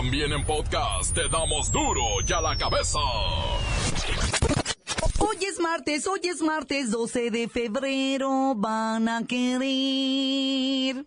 También en podcast te damos duro y a la cabeza. Hoy es martes, hoy es martes 12 de febrero, van a querer.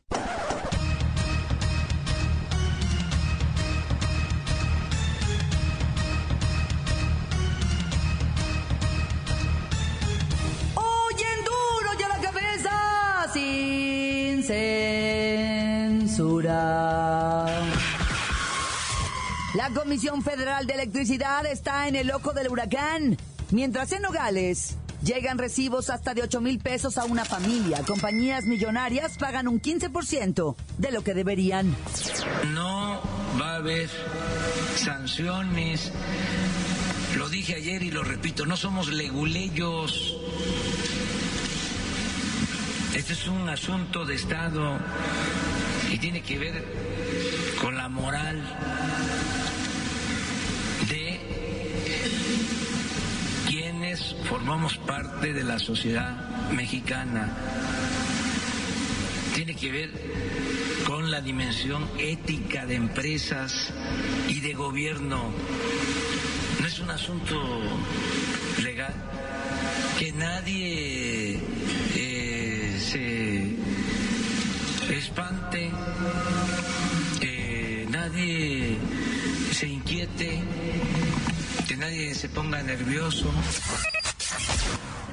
La Comisión Federal de Electricidad está en el ojo del huracán. Mientras en Nogales llegan recibos hasta de 8 mil pesos a una familia, compañías millonarias pagan un 15% de lo que deberían. No va a haber sanciones. Lo dije ayer y lo repito, no somos leguleyos. Este es un asunto de Estado y tiene que ver con la moral formamos parte de la sociedad mexicana. Tiene que ver con la dimensión ética de empresas y de gobierno. No es un asunto legal que nadie eh, se espante, que nadie se inquiete, nadie se ponga nervioso.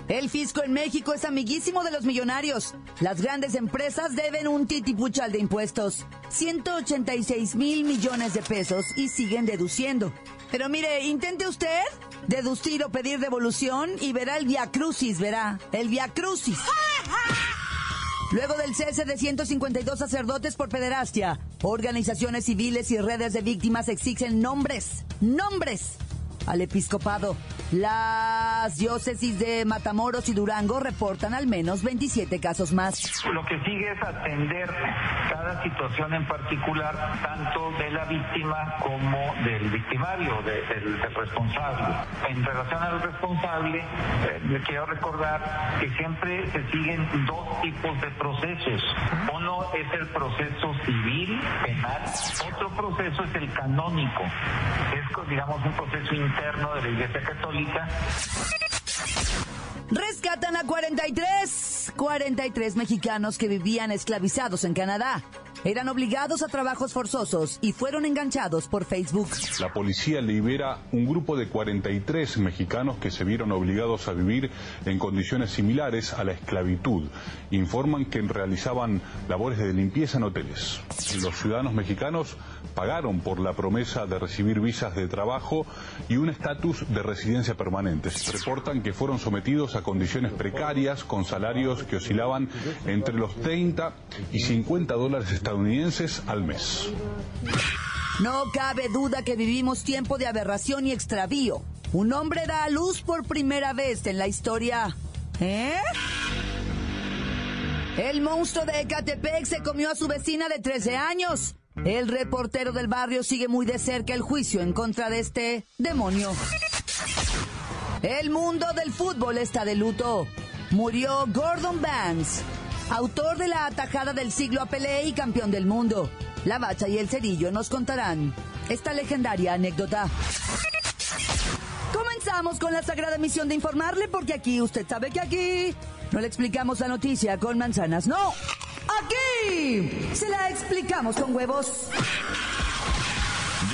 El fisco en México es amiguísimo de los millonarios. Las grandes empresas deben un titipuchal de impuestos. 186 mil millones de pesos y siguen deduciendo. Pero mire, intente usted deducir o pedir devolución y verá el Via Crucis, verá. El Via Crucis. Luego del cese de 152 sacerdotes por pederastia, organizaciones civiles y redes de víctimas exigen nombres, nombres al episcopado. Las diócesis de Matamoros y Durango reportan al menos 27 casos más. Lo que sigue es atender cada situación en particular, tanto de la víctima como del victimario, de, del, responsable. En relación al responsable, eh, quiero recordar que siempre se siguen dos tipos de procesos. Uno es el proceso civil, penal, otro proceso es el canónico. Es, digamos, un proceso interno de la Iglesia Católica Rescatan a 43, 43 mexicanos que vivían esclavizados en Canadá. Eran obligados a trabajos forzosos y fueron enganchados por Facebook. La policía libera un grupo de 43 mexicanos que se vieron obligados a vivir en condiciones similares a la esclavitud. Informan que realizaban labores de limpieza en hoteles. Los ciudadanos mexicanos pagaron por la promesa de recibir visas de trabajo y un estatus de residencia permanente. Reportan que fueron sometidos a condiciones precarias con salarios que oscilaban entre los 30 y 50 dólares estadounidenses al mes. No cabe duda que vivimos tiempo de aberración y extravío. Un hombre da a luz por primera vez en la historia. ¿Eh? El monstruo de Ecatepec se comió a su vecina de 13 años. El reportero del barrio sigue muy de cerca el juicio en contra de este demonio. El mundo del fútbol está de luto. Murió Gordon Banks, autor de la atajada del siglo a Pelé y campeón del mundo. La Bacha y el Cerillo nos contarán esta legendaria anécdota. Comenzamos con la sagrada misión de informarle porque aquí, usted sabe que aquí no le explicamos la noticia con manzanas, no. Aquí se la explicamos con huevos.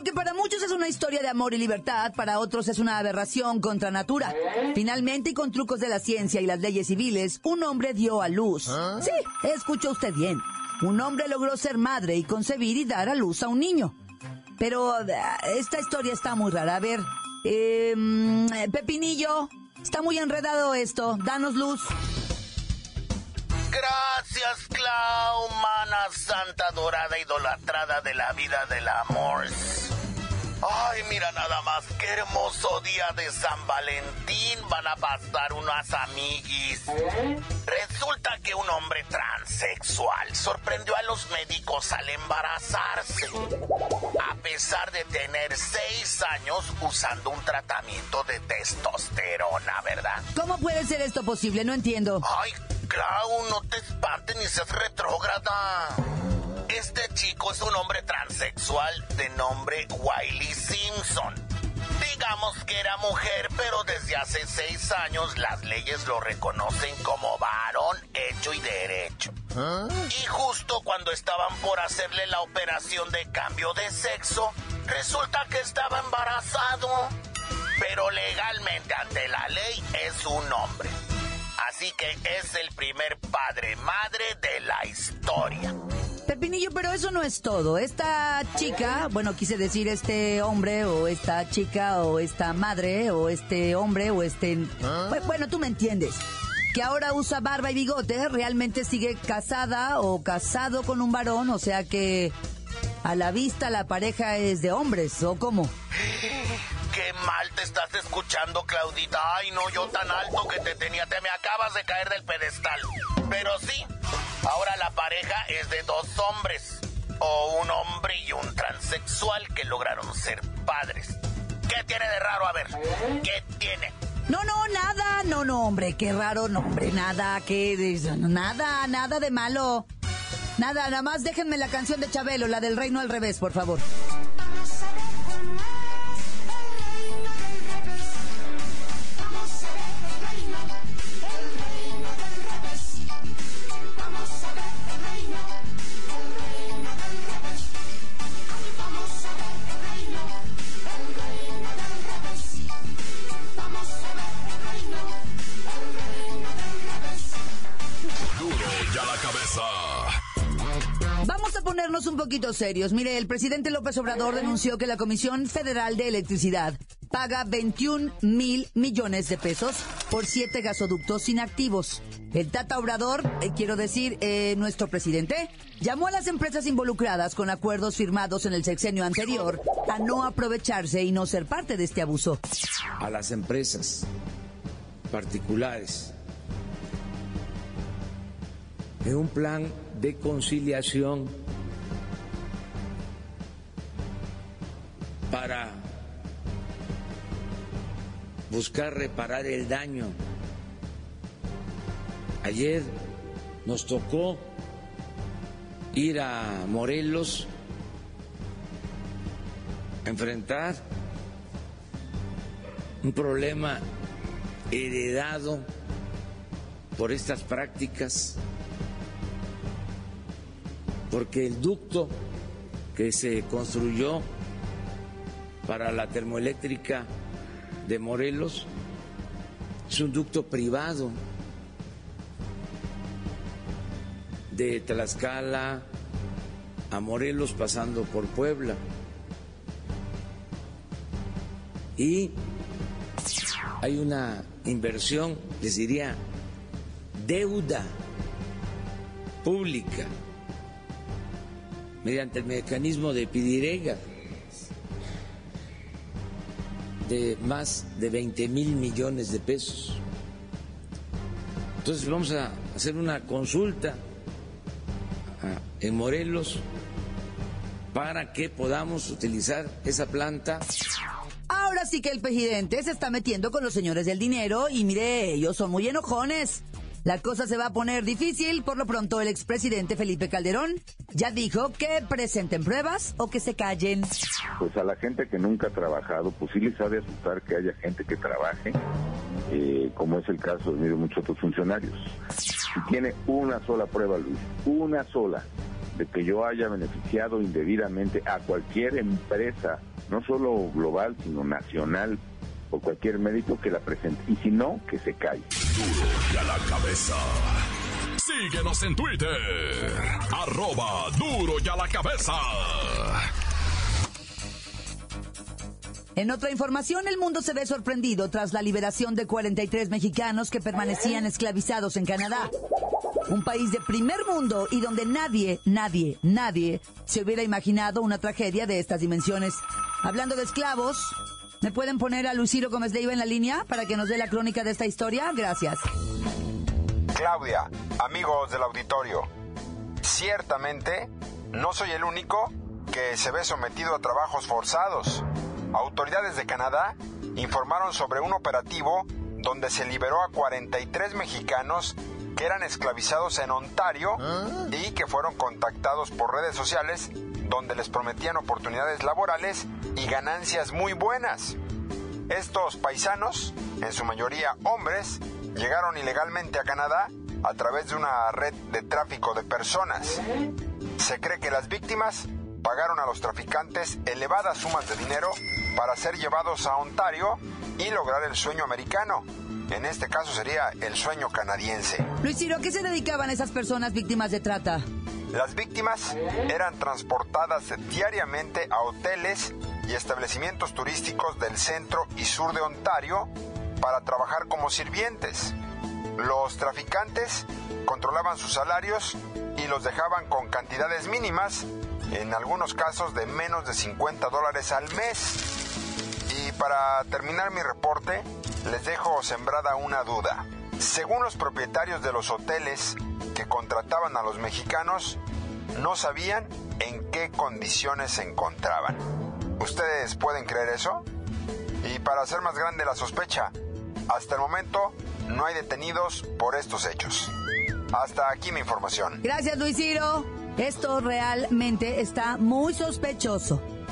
Lo que para muchos es una historia de amor y libertad, para otros es una aberración contra natura. Finalmente, y con trucos de la ciencia y las leyes civiles, un hombre dio a luz. Sí, escuchó usted bien. Un hombre logró ser madre y concebir y dar a luz a un niño. Pero uh, esta historia está muy rara. A ver, eh, Pepinillo, está muy enredado esto. Danos luz. Gracias, Clau, mana santa dorada idolatrada de la vida del amor. Ay, mira nada más, qué hermoso día de San Valentín van a pasar unas amiguis. Resulta que un hombre transexual sorprendió a los médicos al embarazarse. A pesar de tener seis años usando un tratamiento de testosterona, ¿verdad? ¿Cómo puede ser esto posible? No entiendo. Ay, Clau, no te espantes ni seas retrógrada. Este chico es un hombre transexual de nombre Wiley Simpson. Digamos que era mujer, pero desde hace seis años las leyes lo reconocen como varón hecho y derecho. Y justo cuando estaban por hacerle la operación de cambio de sexo, resulta que estaba embarazado. Pero legalmente ante la ley es un hombre. Así que es el primer padre madre de la historia. Pepinillo, pero eso no es todo. Esta chica, bueno, quise decir este hombre o esta chica o esta madre o este hombre o este... Bueno, tú me entiendes. Que ahora usa barba y bigote, realmente sigue casada o casado con un varón, o sea que a la vista la pareja es de hombres, ¿o cómo? Qué mal te estás escuchando, Claudita. Ay, no, yo tan alto que te tenía. Te me acabas de caer del pedestal. Pero sí, ahora la pareja es de dos hombres. O un hombre y un transexual que lograron ser padres. ¿Qué tiene de raro? A ver, ¿qué tiene? No, no, nada. No, no, hombre, qué raro, no, hombre, nada, que... Nada, nada de malo. Nada, nada más déjenme la canción de Chabelo, la del reino al revés, por favor. Vamos a ponernos un poquito serios. Mire, el presidente López Obrador denunció que la Comisión Federal de Electricidad paga 21 mil millones de pesos por siete gasoductos inactivos. El Tata Obrador, eh, quiero decir, eh, nuestro presidente, llamó a las empresas involucradas con acuerdos firmados en el sexenio anterior a no aprovecharse y no ser parte de este abuso. A las empresas particulares en un plan de conciliación para buscar reparar el daño. Ayer nos tocó ir a Morelos a enfrentar un problema heredado por estas prácticas porque el ducto que se construyó para la termoeléctrica de Morelos es un ducto privado de Tlaxcala a Morelos pasando por Puebla. Y hay una inversión, les diría, deuda pública mediante el mecanismo de Pidirega de más de 20 mil millones de pesos. Entonces vamos a hacer una consulta en Morelos para que podamos utilizar esa planta. Ahora sí que el presidente se está metiendo con los señores del dinero y mire, ellos son muy enojones. La cosa se va a poner difícil. Por lo pronto, el expresidente Felipe Calderón ya dijo que presenten pruebas o que se callen. Pues a la gente que nunca ha trabajado, pues sí les ha de asustar que haya gente que trabaje, eh, como es el caso de muchos otros funcionarios. Si tiene una sola prueba, Luis, una sola, de que yo haya beneficiado indebidamente a cualquier empresa, no solo global, sino nacional, o cualquier médico que la presente. Y si no, que se calle. Duro y a la cabeza. Síguenos en Twitter. Arroba duro y a la cabeza. En otra información, el mundo se ve sorprendido tras la liberación de 43 mexicanos que permanecían esclavizados en Canadá. un país de primer mundo y donde nadie, nadie, nadie se hubiera imaginado una tragedia de estas dimensiones. Hablando de esclavos, ¿me pueden poner a Luis Ciro Gómez Leiva en la línea para que nos dé la crónica de esta historia? Gracias. Claudia, amigos del auditorio, ciertamente no soy el único que se ve sometido a trabajos forzados. Autoridades de Canadá informaron sobre un operativo donde se liberó a 43 mexicanos que eran esclavizados en Ontario y que fueron contactados por redes sociales donde les prometían oportunidades laborales y ganancias muy buenas. Estos paisanos, en su mayoría hombres, llegaron ilegalmente a Canadá a través de una red de tráfico de personas. Se cree que las víctimas pagaron a los traficantes elevadas sumas de dinero para ser llevados a Ontario y lograr el sueño americano. En este caso sería el sueño canadiense. Luis Ciro, ¿a qué se dedicaban esas personas víctimas de trata? Las víctimas eran transportadas diariamente a hoteles y establecimientos turísticos del centro y sur de Ontario para trabajar como sirvientes. Los traficantes controlaban sus salarios y los dejaban con cantidades mínimas, en algunos casos de menos de 50 dólares al mes. Y para terminar mi reporte, les dejo sembrada una duda. Según los propietarios de los hoteles que contrataban a los mexicanos, no sabían en qué condiciones se encontraban. ¿Ustedes pueden creer eso? Y para hacer más grande la sospecha, hasta el momento no hay detenidos por estos hechos. Hasta aquí mi información. Gracias, Luis Ciro. Esto realmente está muy sospechoso.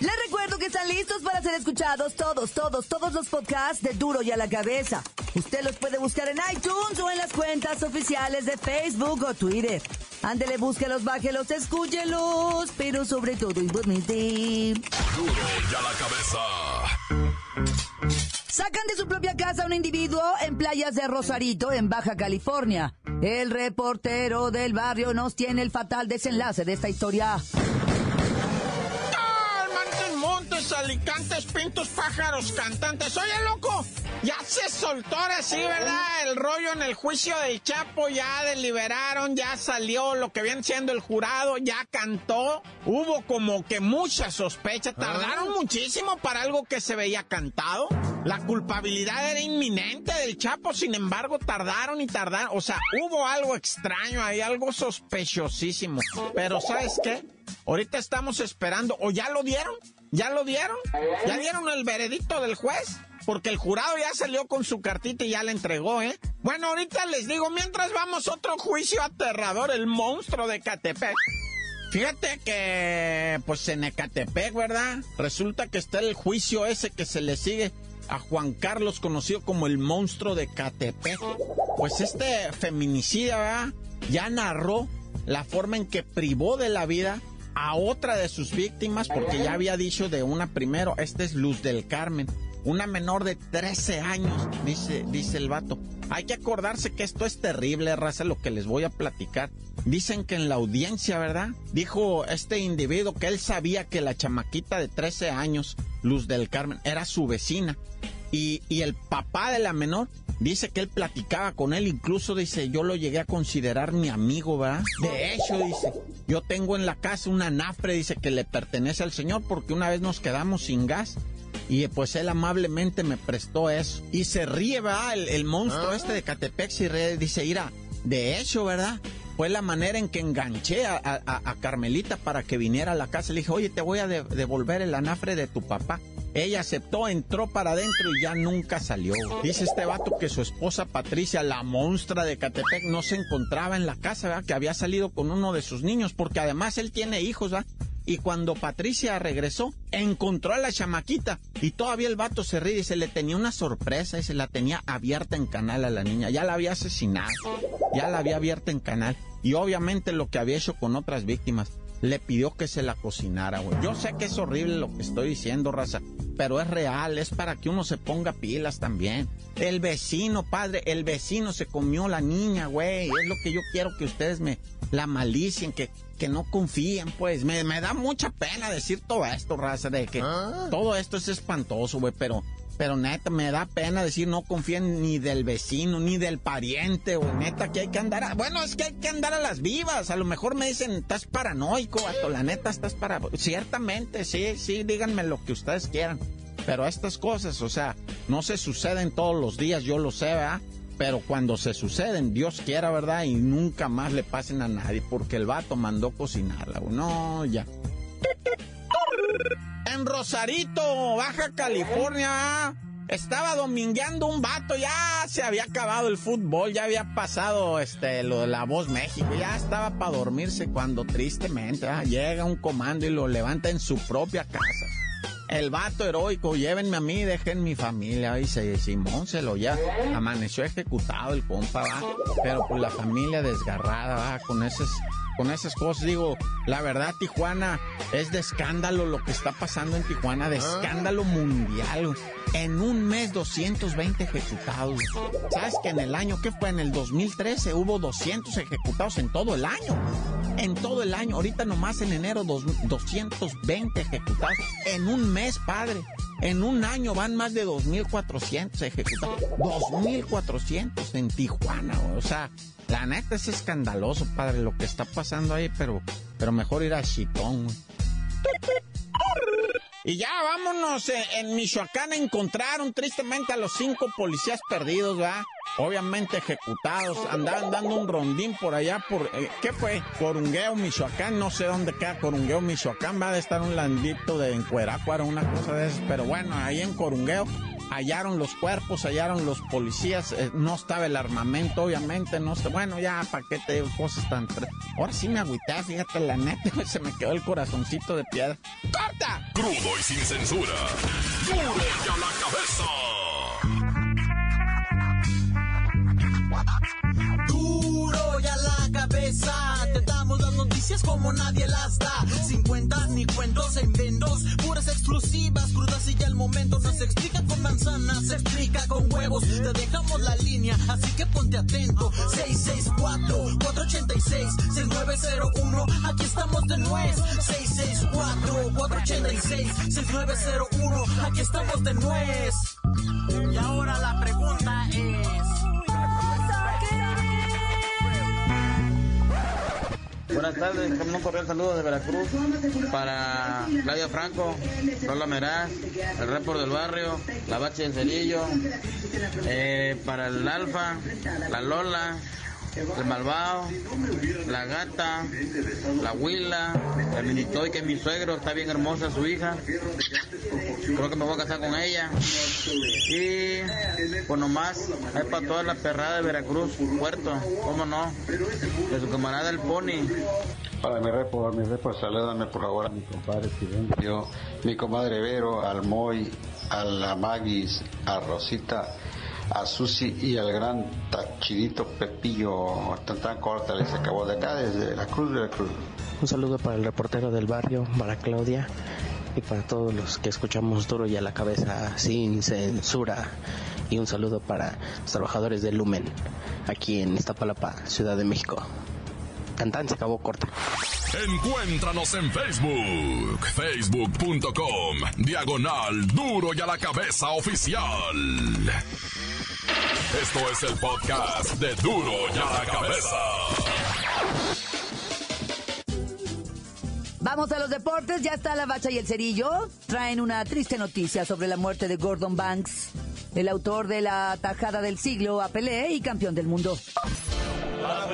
Les recuerdo que están listos para ser escuchados todos, todos, todos los podcasts de Duro y a la cabeza. Usted los puede buscar en iTunes o en las cuentas oficiales de Facebook o Twitter. Ándele, búsquelos, bájelos, escúchelos, pero sobre todo igualmente. Duro y a la cabeza. Sacan de su propia casa a un individuo en playas de Rosarito, en Baja California. El reportero del barrio nos tiene el fatal desenlace de esta historia. Alicantes, pintos, pájaros, cantantes. Oye, loco, ya se soltó ahora sí, ¿verdad? El rollo en el juicio del Chapo, ya deliberaron, ya salió lo que viene siendo el jurado, ya cantó. Hubo como que mucha sospecha, tardaron muchísimo para algo que se veía cantado. La culpabilidad era inminente del Chapo, sin embargo, tardaron y tardaron. O sea, hubo algo extraño ahí, algo sospechosísimo. Pero ¿sabes qué? Ahorita estamos esperando, o ya lo dieron, ya lo dieron, ya dieron el veredicto del juez, porque el jurado ya salió con su cartita y ya la entregó, ¿eh? Bueno, ahorita les digo, mientras vamos otro juicio aterrador, el monstruo de Catepec. Fíjate que, pues en Ecatepec, ¿verdad? Resulta que está el juicio ese que se le sigue a Juan Carlos, conocido como el monstruo de Catepec. Pues este feminicida, ¿verdad? Ya narró la forma en que privó de la vida a otra de sus víctimas, porque ya había dicho de una primero, esta es Luz del Carmen, una menor de 13 años, dice, dice el vato. Hay que acordarse que esto es terrible, raza, lo que les voy a platicar. Dicen que en la audiencia, ¿verdad? Dijo este individuo que él sabía que la chamaquita de 13 años, Luz del Carmen, era su vecina. Y, y el papá de la menor dice que él platicaba con él, incluso dice, yo lo llegué a considerar mi amigo, ¿verdad? De hecho, dice, yo tengo en la casa una nafre, dice, que le pertenece al señor porque una vez nos quedamos sin gas. Y pues él amablemente me prestó eso. Y se ríe, ¿verdad? El, monstruo este de Catepec se ríe, dice, ira, de hecho, ¿verdad? Fue la manera en que enganché a, Carmelita para que viniera a la casa. Le dije, oye, te voy a de- devolver el anafre de tu papá. Ella aceptó, entró para adentro y ya nunca salió. Dice este vato que su esposa Patricia, la monstrua de Catepec, no se encontraba en la casa, ¿verdad? Que había salido con uno de sus niños, porque además él tiene hijos, ¿verdad? Y cuando Patricia regresó, encontró a la chamaquita. Y todavía el vato se ríe y se le tenía una sorpresa y se la tenía abierta en canal a la niña. Ya la había asesinado. Ya la había abierta en canal. Y obviamente lo que había hecho con otras víctimas. Le pidió que se la cocinara, güey. Yo sé que es horrible lo que estoy diciendo, raza, pero es real, es para que uno se ponga pilas también. El vecino, padre, el vecino se comió la niña, güey. Es lo que yo quiero que ustedes me la malicien, que, que no confíen, pues. Me, me da mucha pena decir todo esto, raza, de que Ah. todo esto es espantoso, güey, pero pero neta, me da pena decir no confíen ni del vecino, ni del pariente, güey. Neta, que hay que andar a... Bueno, es que hay que andar a las vivas. A lo mejor me dicen, estás paranoico, vato. La neta, estás para... Ciertamente, sí, sí, díganme lo que ustedes quieran. Pero estas cosas, o sea, no se suceden todos los días, yo lo sé, ¿verdad? Pero cuando se suceden, Dios quiera, ¿verdad? Y nunca más le pasen a nadie, porque el vato mandó cocinarla. güey. No, ya. En Rosarito, Baja California, estaba domingueando un vato, ya se había acabado el fútbol, ya había pasado este lo de la voz México, ya estaba para dormirse cuando tristemente ah, llega un comando y lo levanta en su propia casa. El vato heroico, llévenme a mí, dejen mi familia. Y se, Simón se lo ya amaneció ejecutado el compa. Pero pues la familia desgarrada, con esas, con esas cosas. Digo, la verdad, Tijuana es de escándalo lo que está pasando en Tijuana, de escándalo mundial. En un mes, 220 ejecutados. ¿Sabes que en el año, qué fue? En el 2013 hubo 200 ejecutados en todo el año. En todo el año. Ahorita nomás en enero, dos- 220 ejecutados. En un mes, padre. En un año van más de 2.400 ejecutados. 2.400 en Tijuana. O sea, la neta es escandaloso, padre, lo que está pasando ahí, pero, pero mejor ir a Chitón. Y ya vámonos, eh, en Michoacán encontraron tristemente a los cinco policías perdidos, ¿verdad? Obviamente ejecutados, andaban dando un rondín por allá, por, eh, ¿qué fue? Corungueo, Michoacán, no sé dónde queda Corungueo, Michoacán, va a estar un landito de Encuerácuaro, una cosa de esas, pero bueno, ahí en Corungueo hallaron los cuerpos, hallaron los policías, eh, no estaba el armamento, obviamente, no está, bueno, ya, ¿para qué te digo cosas tan... Ahora sí me agüité, fíjate, la neta, se me quedó el corazoncito de piedra. ¡Corta! Crudo y sin censura. ¡Duro y a la cabeza! Duro y a la cabeza, te damos las noticias como nadie las da. Sin cuentas ni cuentos en vendos, puras exclusivas, crudas y ya el momento. No se explica con manzanas, se explica con huevos. Te dejamos la línea, así que ponte atento. 664-486-6901, aquí estamos de nuez. 664-486-6901, aquí estamos de nuez. Y ahora la pregunta es... Buenas tardes, como un cordial saludo de Veracruz. Para Claudio Franco, Lola Meraz, el report del barrio, la bache del cerillo, eh, para el Alfa, la Lola, el Malvado, la Gata, la Huila, el Minitoy, que es mi suegro, está bien hermosa su hija, creo que me voy a casar con ella. Y pues nomás, hay para toda la perrada de Veracruz, Puerto, cómo no, de su camarada el Pony. Para mi repo, mi repo, salúdame por favor a mi compadre Silencio, mi comadre Vero, al Moy, a la Magis, a Rosita, a Susi y al gran tachidito Pepillo, tan tan corta, les acabó de acá desde la Cruz de la Cruz. Un saludo para el reportero del barrio, para Claudia y para todos los que escuchamos duro y a la cabeza sin censura. Y un saludo para los trabajadores de Lumen, aquí en Iztapalapa, Ciudad de México. Cantán se acabó corta. Encuéntranos en Facebook, facebook.com, diagonal duro y a la cabeza oficial. Esto es el podcast de duro y a la cabeza. Vamos a los deportes, ya está la bacha y el cerillo. Traen una triste noticia sobre la muerte de Gordon Banks, el autor de la tajada del siglo a Pelé y campeón del mundo. ¡La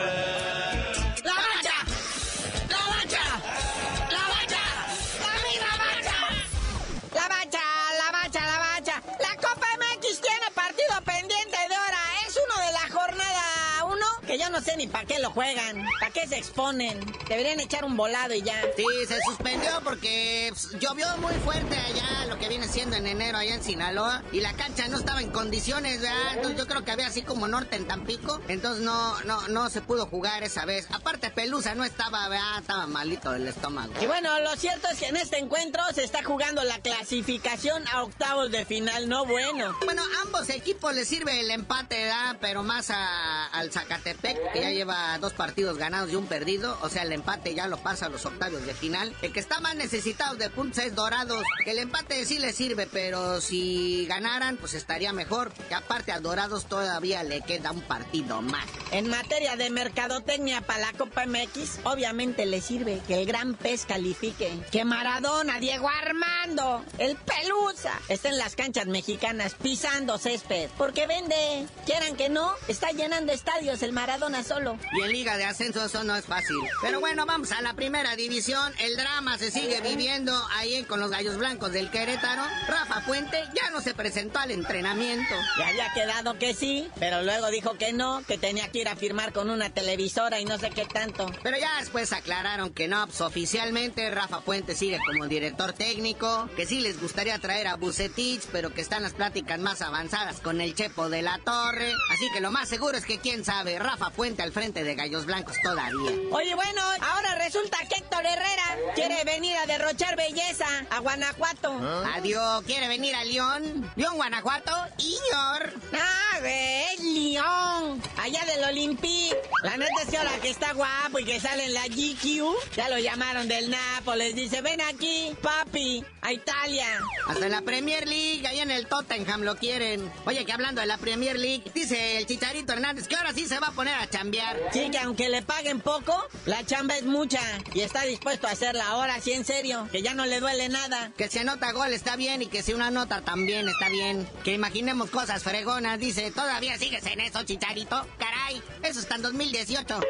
sé ni para qué lo juegan, para qué se exponen. Deberían echar un volado y ya. Sí, se suspendió porque pues, llovió muy fuerte allá, lo que viene siendo en enero allá en Sinaloa, y la cancha no estaba en condiciones, ¿verdad? Entonces yo creo que había así como norte en Tampico, entonces no, no, no se pudo jugar esa vez. Aparte Pelusa no estaba, ¿verdad? Estaba malito del estómago. Y bueno, lo cierto es que en este encuentro se está jugando la clasificación a octavos de final, no bueno. Bueno, ambos equipos les sirve el empate, ¿verdad? Pero más al Zacatepec, que ya lleva dos partidos ganados y un perdido, o sea, el empate ya lo pasa a los octavos de final. El que está más necesitado de puntos es Dorados, que el empate sí le sirve, pero si ganaran, pues estaría mejor. Que aparte a Dorados todavía le queda un partido más. En materia de mercadotecnia para la Copa MX, obviamente le sirve que el gran pez califique. Que Maradona, Diego Armando, el Pelusa, estén en las canchas mexicanas pisando césped. Porque vende. Quieran que no, está llenando estadios el Maradona solo. Y en Liga de Ascenso eso no es fácil. Pero bueno, vamos a la primera división. El drama se sigue viviendo ahí con los Gallos Blancos del Querétaro. Rafa Puente ya no se presentó al entrenamiento. Ya había quedado que sí, pero luego dijo que no, que tenía que ir a firmar con una televisora y no sé qué tanto. Pero ya después aclararon que no, pues oficialmente Rafa Puente sigue como director técnico, que sí les gustaría traer a Bucetich, pero que están las pláticas más avanzadas con el Chepo de la Torre. Así que lo más seguro es que quién sabe, Rafa Puente al frente de Gallos Blancos todavía. Oye, bueno, ahora resulta que Héctor Herrera quiere venir a derrochar belleza a Guanajuato. Adiós, quiere venir a León. León, Guanajuato, Iñor. Ah, es León. Allá del Olympique. La neta es que ahora que está guapo y que sale en la GQ, ya lo llamaron del Nápoles. Dice, ven aquí, papi, a Italia. Hasta la Premier League, ahí en el Tottenham lo quieren. Oye, que hablando de la Premier League, dice el Chicharito Hernández que ahora sí se va a poner a chambear. Sí, que aunque le paguen poco, la chamba es mucha y está dispuesto a hacerla ahora sí en serio, que ya no le duele nada. Que si anota gol está bien y que si una nota también está bien. Que imaginemos cosas fregonas, dice, ¿todavía sigues en eso, Chicharito? Caray, eso está en 2018.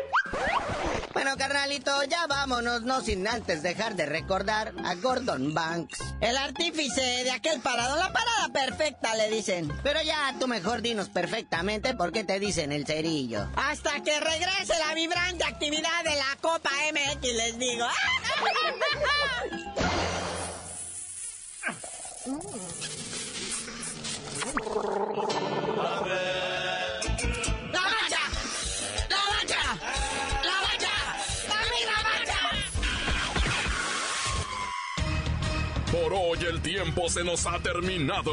Bueno, carnalito, ya vámonos, no sin antes dejar de recordar a Gordon Banks. El artífice de aquel parado, la parada perfecta, le dicen. Pero ya tú mejor dinos perfectamente por qué te dicen el cerillo. Hasta que regrese la vibrante actividad de la Copa MX, les digo. Por hoy el tiempo se nos ha terminado.